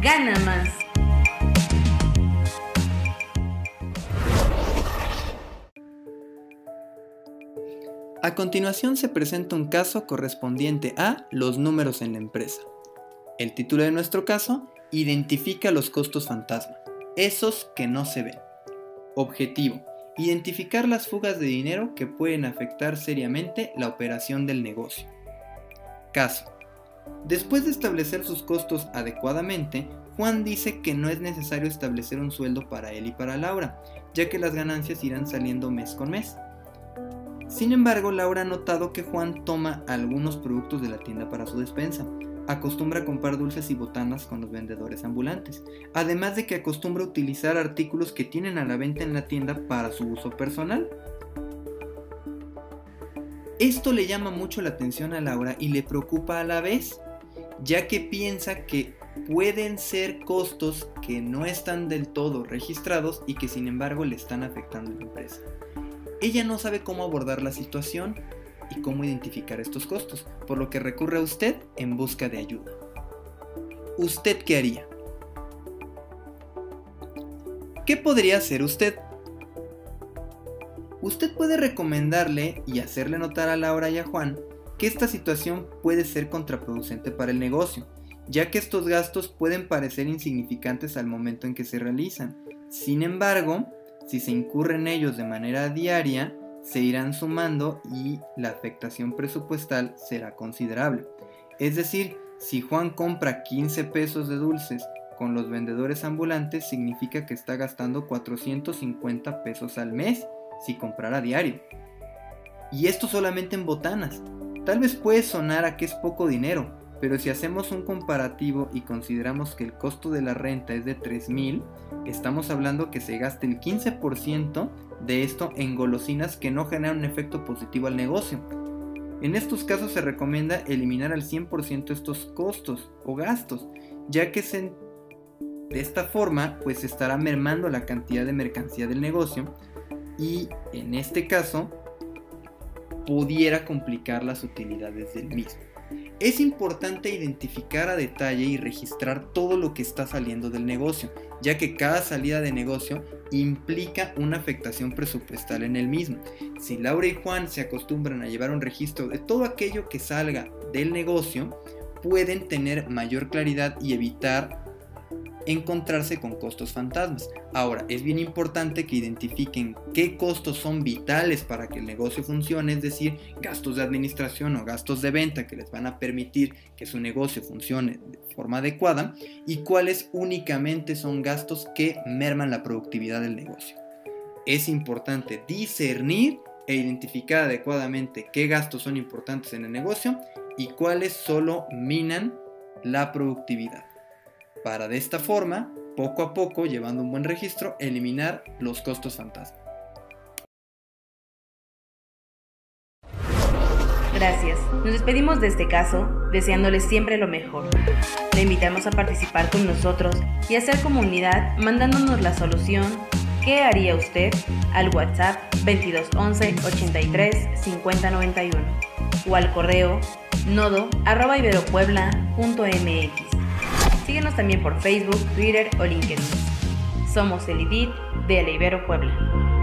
gana más. A continuación se presenta un caso correspondiente a los números en la empresa. El título de nuestro caso Identifica los costos fantasma, esos que no se ven. Objetivo. Identificar las fugas de dinero que pueden afectar seriamente la operación del negocio. Caso. Después de establecer sus costos adecuadamente, Juan dice que no es necesario establecer un sueldo para él y para Laura, ya que las ganancias irán saliendo mes con mes. Sin embargo, Laura ha notado que Juan toma algunos productos de la tienda para su despensa, acostumbra comprar dulces y botanas con los vendedores ambulantes, además de que acostumbra utilizar artículos que tienen a la venta en la tienda para su uso personal. Esto le llama mucho la atención a Laura y le preocupa a la vez, ya que piensa que pueden ser costos que no están del todo registrados y que sin embargo le están afectando a la empresa. Ella no sabe cómo abordar la situación y cómo identificar estos costos, por lo que recurre a usted en busca de ayuda. ¿Usted qué haría? ¿Qué podría hacer usted? Usted puede recomendarle y hacerle notar a Laura y a Juan que esta situación puede ser contraproducente para el negocio, ya que estos gastos pueden parecer insignificantes al momento en que se realizan. Sin embargo, si se incurre en ellos de manera diaria, se irán sumando y la afectación presupuestal será considerable. Es decir, si Juan compra 15 pesos de dulces con los vendedores ambulantes, significa que está gastando 450 pesos al mes si comprara diario. Y esto solamente en botanas. Tal vez puede sonar a que es poco dinero, pero si hacemos un comparativo y consideramos que el costo de la renta es de 3.000, estamos hablando que se gasta el 15% de esto en golosinas que no generan un efecto positivo al negocio. En estos casos se recomienda eliminar al 100% estos costos o gastos, ya que de esta forma pues estará mermando la cantidad de mercancía del negocio y en este caso pudiera complicar las utilidades del mismo. Es importante identificar a detalle y registrar todo lo que está saliendo del negocio, ya que cada salida de negocio implica una afectación presupuestal en el mismo. Si Laura y Juan se acostumbran a llevar un registro de todo aquello que salga del negocio, pueden tener mayor claridad y evitar encontrarse con costos fantasmas. Ahora, es bien importante que identifiquen qué costos son vitales para que el negocio funcione, es decir, gastos de administración o gastos de venta que les van a permitir que su negocio funcione de forma adecuada y cuáles únicamente son gastos que merman la productividad del negocio. Es importante discernir e identificar adecuadamente qué gastos son importantes en el negocio y cuáles solo minan la productividad para de esta forma, poco a poco, llevando un buen registro, eliminar los costos fantasma. Gracias. Nos despedimos de este caso, deseándoles siempre lo mejor. Le invitamos a participar con nosotros y hacer comunidad mandándonos la solución ¿Qué haría usted? al WhatsApp 2211 83 5091 o al correo nodo. Síguenos también por Facebook, Twitter o LinkedIn. Somos el IDIT de Ibero Puebla.